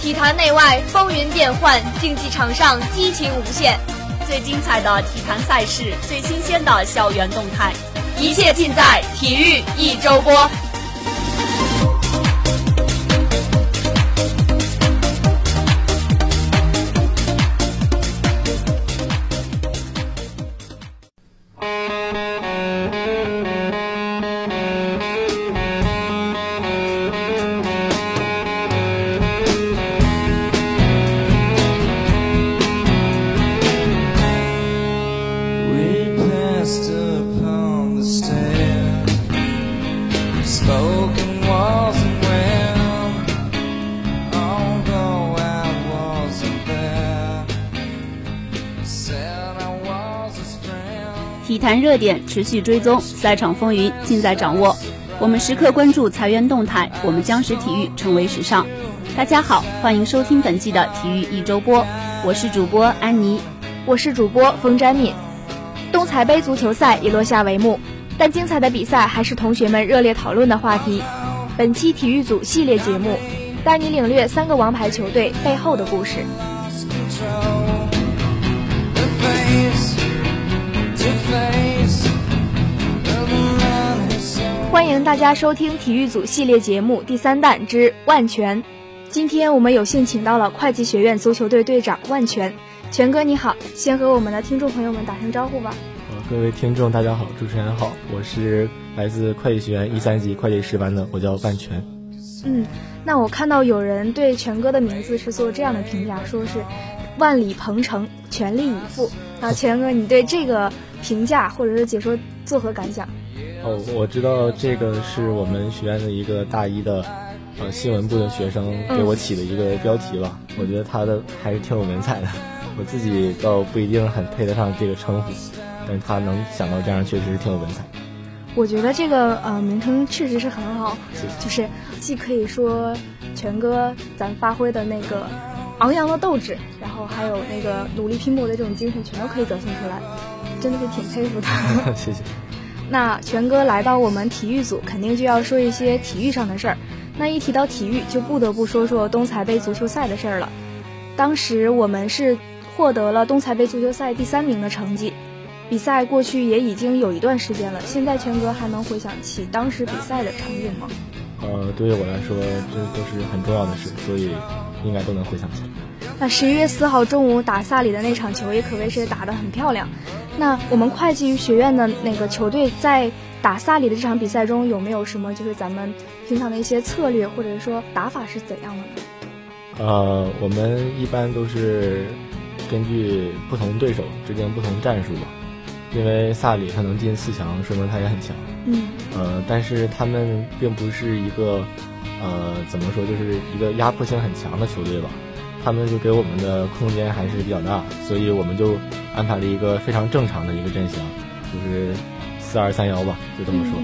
体坛内外风云变幻，竞技场上激情无限。最精彩的体坛赛事，最新鲜的校园动态，一切尽在体育一周播。体坛热点持续追踪，赛场风云尽在掌握。我们时刻关注裁员动态，我们将使体育成为时尚。大家好，欢迎收听本期的体育一周播，我是主播安妮，我是主播风詹敏。冬残杯足球赛已落下帷幕，但精彩的比赛还是同学们热烈讨论的话题。本期体育组系列节目，带你领略三个王牌球队背后的故事。欢迎大家收听体育组系列节目第三弹之万全。今天我们有幸请到了会计学院足球队队长万全，全哥你好，先和我们的听众朋友们打声招呼吧。各位听众大家好，主持人好，我是来自会计学院一三级会计师班的，我叫万全。嗯，那我看到有人对全哥的名字是做这样的评价，说是万里鹏程，全力以赴。啊全哥，你对这个评价或者是解说作何感想？哦，我知道这个是我们学院的一个大一的，呃，新闻部的学生给我起的一个标题吧。我觉得他的还是挺有文采的，我自己倒不一定很配得上这个称呼，但是他能想到这样，确实是挺有文采。我觉得这个呃名称确实是很好，就是既可以说全哥咱发挥的那个昂扬的斗志，然后还有那个努力拼搏的这种精神，全都可以表现出来，真的是挺佩服的。谢谢。那全哥来到我们体育组，肯定就要说一些体育上的事儿。那一提到体育，就不得不说说东财杯足球赛的事儿了。当时我们是获得了东财杯足球赛第三名的成绩。比赛过去也已经有一段时间了，现在权哥还能回想起当时比赛的场景吗？呃，对于我来说，这都是很重要的事，所以应该都能回想起来。那十一月四号中午打萨里的那场球也可谓是打得很漂亮。那我们会计学院的那个球队在打萨里的这场比赛中有没有什么就是咱们平常的一些策略或者说打法是怎样的呢？呃，我们一般都是根据不同对手制定不同战术吧。因为萨里他能进四强，说明他也很强。嗯。呃，但是他们并不是一个呃怎么说，就是一个压迫性很强的球队吧。他们就给我们的空间还是比较大，所以我们就安排了一个非常正常的一个阵型，就是四二三幺吧，就这么说。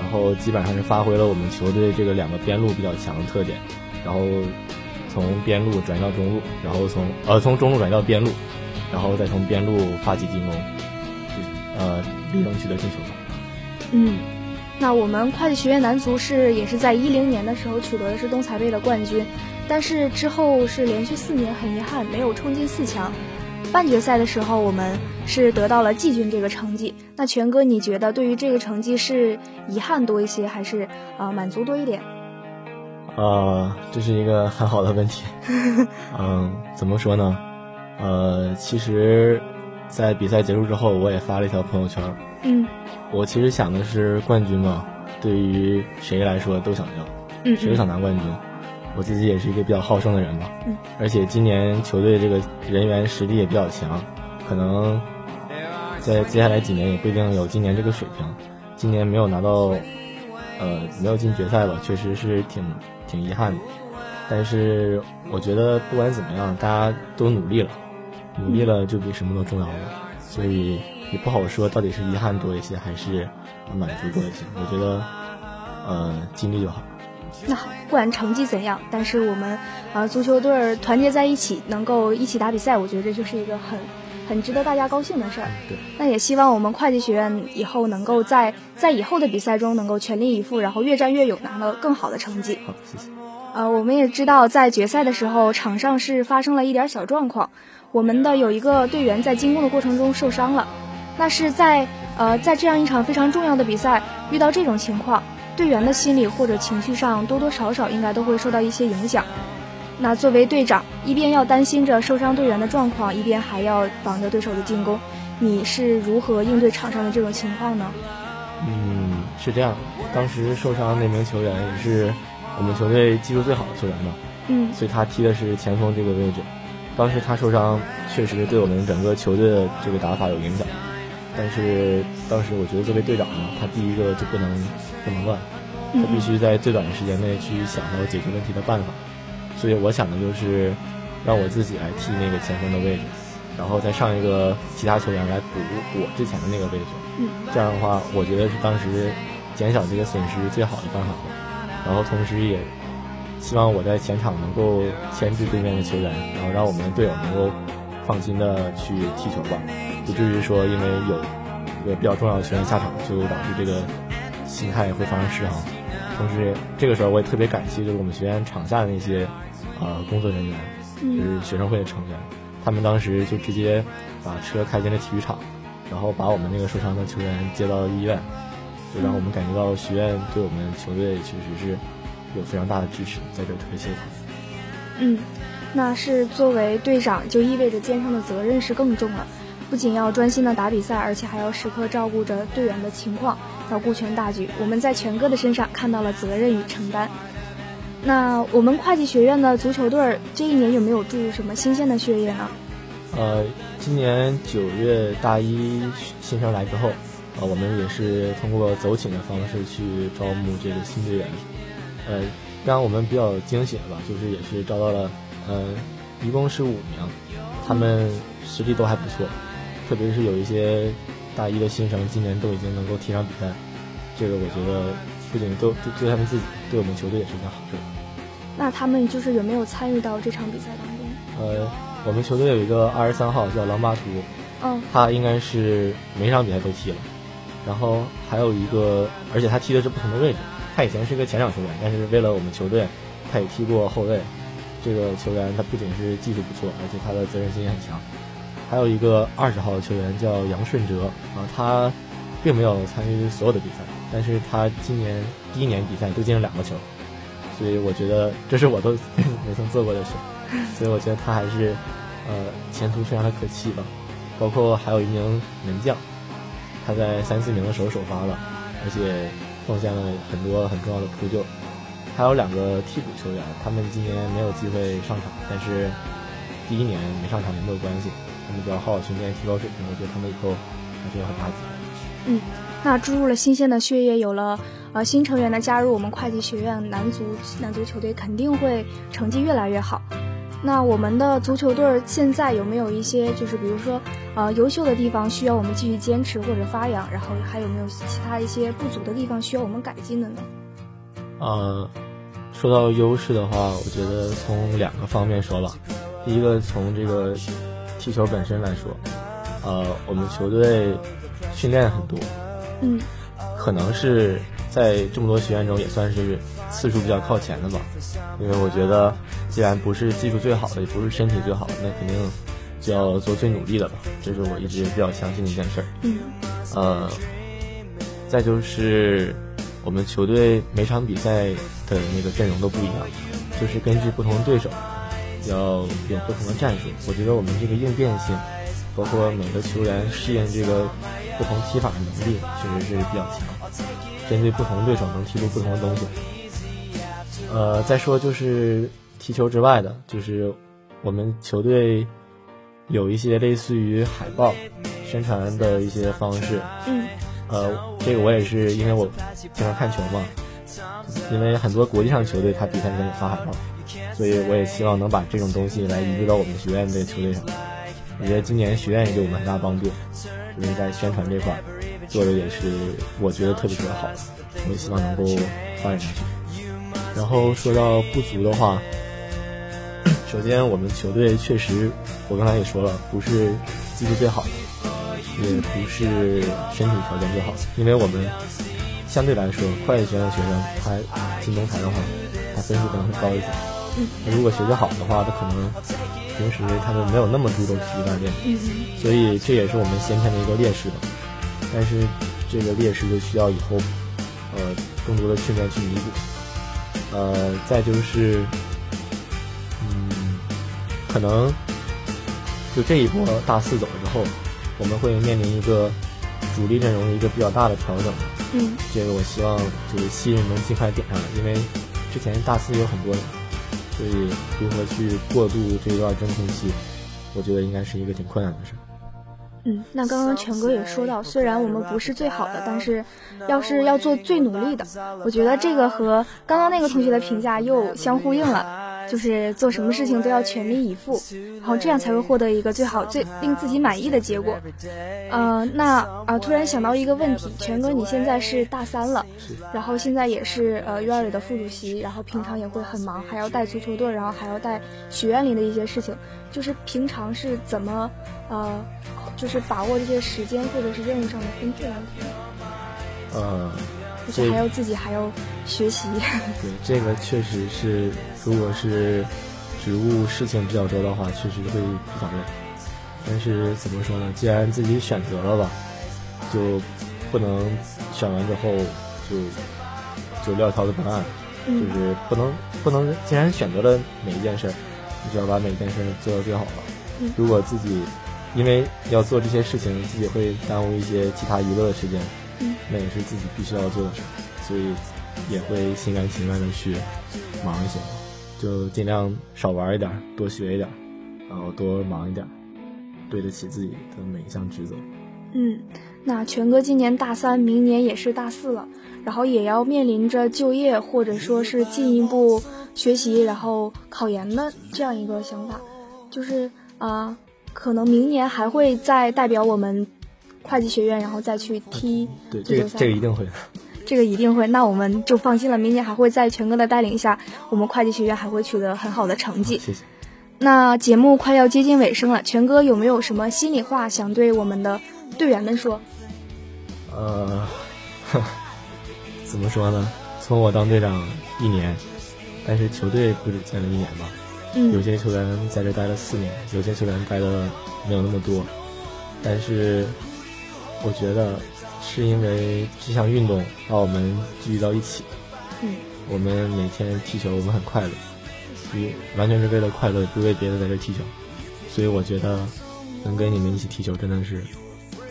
然后基本上是发挥了我们球队这个两个边路比较强的特点，然后从边路转移到中路，然后从呃从中路转移到边路，然后再从边路发起进攻，就呃力争取得进球。嗯，那我们会计学院男足是也是在一零年的时候取得的是东财杯的冠军。但是之后是连续四年，很遗憾没有冲进四强。半决赛的时候，我们是得到了季军这个成绩。那全哥，你觉得对于这个成绩是遗憾多一些，还是啊满足多一点？呃，这是一个很好的问题。嗯，怎么说呢？呃，其实，在比赛结束之后，我也发了一条朋友圈。嗯，我其实想的是冠军嘛，对于谁来说都想要，嗯，谁都想拿冠军。我自己也是一个比较好胜的人吧，嗯，而且今年球队这个人员实力也比较强，可能在接下来几年也不一定有今年这个水平。今年没有拿到，呃，没有进决赛吧，确实是挺挺遗憾的。但是我觉得不管怎么样，大家都努力了，努力了就比什么都重要了，所以也不好说到底是遗憾多一些还是满足多一些。我觉得，呃，尽力就好。那好，不管成绩怎样，但是我们呃足球队团结在一起，能够一起打比赛，我觉得这就是一个很很值得大家高兴的事儿。对，那也希望我们会计学院以后能够在在以后的比赛中能够全力以赴，然后越战越勇，拿到更好的成绩。好，谢谢。呃，我们也知道，在决赛的时候，场上是发生了一点小状况，我们的有一个队员在进攻的过程中受伤了。那是在呃在这样一场非常重要的比赛遇到这种情况，队员的心理或者情绪上多多少少应该都会受到一些影响。那作为队长，一边要担心着受伤队员的状况，一边还要防着对手的进攻，你是如何应对场上的这种情况呢？嗯，是这样，当时受伤那名球员也是。我们球队技术最好的球员嘛，嗯，所以他踢的是前锋这个位置。当时他受伤，确实对我们整个球队的这个打法有影响。但是当时我觉得作为队长呢，他第一个就不能不能乱，他必须在最短的时间内去想到解决问题的办法。所以我想的就是让我自己来替那个前锋的位置，然后再上一个其他球员来补我之前的那个位置。嗯，这样的话，我觉得是当时减少这个损失最好的办法。然后同时也希望我在前场能够牵制对面的球员，然后让我们的队友能够放心的去踢球吧，不至于说因为有一个比较重要的球员下场，就导致这个心态会发生失衡。同时这个时候我也特别感谢就是我们学院场下的那些呃工作人员，就是学生会的成员，他们当时就直接把车开进了体育场，然后把我们那个受伤的球员接到医院。就让我们感觉到学院对我们球队确实是有非常大的支持，在这特别谢谢他。嗯，那是作为队长，就意味着肩上的责任是更重了，不仅要专心的打比赛，而且还要时刻照顾着队员的情况，要顾全大局。我们在全哥的身上看到了责任与承担。那我们会计学院的足球队这一年有没有注入什么新鲜的血液呢？呃，今年九月大一新生来之后。呃，我们也是通过走寝的方式去招募这个新队员，呃，让我们比较惊喜的吧，就是也是招到了，呃，一共是五名，他们实力都还不错，特别是有一些大一的新生，今年都已经能够踢上比赛，这个我觉得不仅都对他们自己，对我们球队也是一件好事。那他们就是有没有参与到这场比赛当中？呃，我们球队有一个二十三号叫狼巴图，嗯，他应该是每场比赛都踢了。然后还有一个，而且他踢的是不同的位置。他以前是一个前场球员，但是为了我们球队，他也踢过后卫。这个球员他不仅是技术不错，而且他的责任心也很强。还有一个二十号的球员叫杨顺哲啊，他并没有参与所有的比赛，但是他今年第一年比赛都进了两个球，所以我觉得这是我都 没曾做过的事，所以我觉得他还是呃前途非常的可期吧。包括还有一名门将。他在三四名的时候首发了，而且奉献了很多很重要的扑救。还有两个替补球员，他们今年没有机会上场，但是第一年没上场也没有关系，他们只要好好训练，提高水平，我觉得他们以后还是有很大机会。嗯，那注入了新鲜的血液，有了呃新成员的加入，我们会计学院男足男足球队肯定会成绩越来越好。那我们的足球队现在有没有一些，就是比如说，呃，优秀的地方需要我们继续坚持或者发扬？然后还有没有其他一些不足的地方需要我们改进的呢？呃，说到优势的话，我觉得从两个方面说吧。第一个从这个踢球本身来说，呃，我们球队训练很多，嗯，可能是在这么多学员中也算是。次数比较靠前的吧，因为我觉得，既然不是技术最好的，也不是身体最好的，那肯定就要做最努力的吧。这是我一直比较相信的一件事儿。嗯。呃，再就是我们球队每场比赛的那个阵容都不一样，就是根据不同对手要有不同的战术。我觉得我们这个应变性，包括每个球员适应这个不同踢法的能力，确实是比较强。针对不同对手，能踢出不同的东西。呃，再说就是踢球之外的，就是我们球队有一些类似于海报宣传的一些方式。嗯。呃，这个我也是因为我经常看球嘛，因为很多国际上球队他比赛前也发海报，所以我也希望能把这种东西来移植到我们学院这个球队上。我觉得今年学院也给我们很大帮助，因为在宣传这块做的也是我觉得特别特别好的，我也希望能够发展下去。然后说到不足的话，首先我们球队确实，我刚才也说了，不是技术最好的，也不是身体条件最好的，因为我们相对来说，会计学院的学生他进东台的话，他分数可能会高一些。嗯，如果学习好的话，他可能平时他就没有那么注重体育锻炼，所以这也是我们先天的一个劣势吧。但是这个劣势就需要以后呃更多的训练去弥补。呃，再就是，嗯，可能就这一波大四走了之后，我们会面临一个主力阵容的一个比较大的调整。嗯这个我希望就是新人能尽快点上来，因为之前大四有很多人，所以如何去过渡这一段真空期，我觉得应该是一个挺困难的事。嗯，那刚刚权哥也说到，虽然我们不是最好的，但是要是要做最努力的，我觉得这个和刚刚那个同学的评价又相呼应了，就是做什么事情都要全力以赴，然后这样才会获得一个最好、最令自己满意的结果。呃，那啊、突然想到一个问题，权哥你现在是大三了，然后现在也是呃院里的副主席，然后平常也会很忙，还要带足球队，然后还要带学院里的一些事情，就是平常是怎么呃，就是把握这些时间或者是任务上的分配问题，呃，而且还要自己还要学习。对，这个确实是，如果是职务事情比较多的话，确实会比较累。但是怎么说呢？既然自己选择了吧，就不能选完之后就就撂挑子不干，就嗯是不能不能，既然选择了每一件事儿，你就要把每一件事儿做到最好了。嗯如果自己因为要做这些事情，自己会耽误一些其他娱乐的时间，嗯那也是自己必须要做的事，所以也会心甘情愿的去忙一些，就尽量少玩一点，多学一点，然后多忙一点，对得起自己的每一项职责。嗯，那全哥今年大三，明年也是大四了，然后也要面临着就业或者说是进一步学习，然后考研的这样一个想法，就是啊、可能明年还会再代表我们会计学院，然后再去踢对，这个足球赛。这个一定会的。这个一定会，那我们就放心了。明年还会在全哥的带领下，我们会计学院还会取得很好的成绩。谢谢。那节目快要接近尾声了，全哥有没有什么心里话想对我们的队员们说？呃，怎么说呢？从我当队长一年，但是球队不止建了一年吧？有嗯些球员在这待了四年，有些球员待的没有那么多，但是我觉得是因为这项运动把我们聚集到一起，嗯。我们每天踢球，我们很快乐，为完全是为了快乐，不为别的在这踢球，所以我觉得能跟你们一起踢球真的是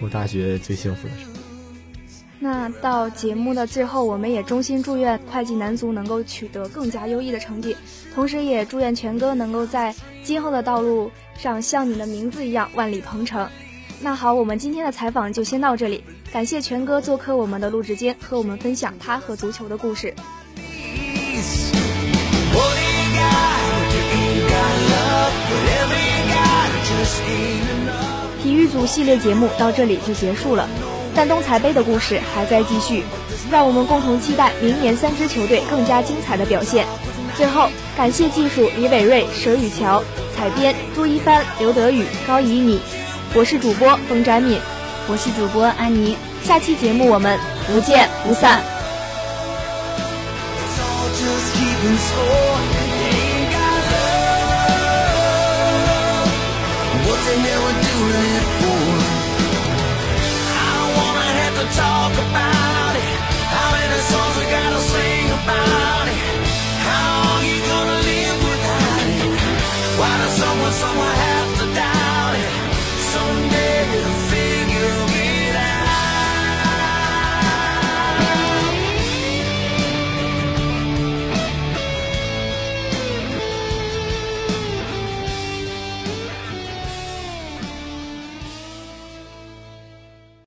我大学最幸福的事。那到节目的最后，我们也衷心祝愿会计男足能够取得更加优异的成绩，同时也祝愿全哥能够在今后的道路上像你的名字一样万里鹏程。那好，我们今天的采访就先到这里，感谢全哥做客我们的录制间，和我们分享他和足球的故事。体育组系列节目到这里就结束了，但东财杯的故事还在继续，让我们共同期待明年三支球队更加精彩的表现。最后，感谢技术李伟瑞、佘雨乔，采编朱一帆、刘德宇、高怡你，我是主播冯展敏。我是主播安妮。下期节目我们不见不散。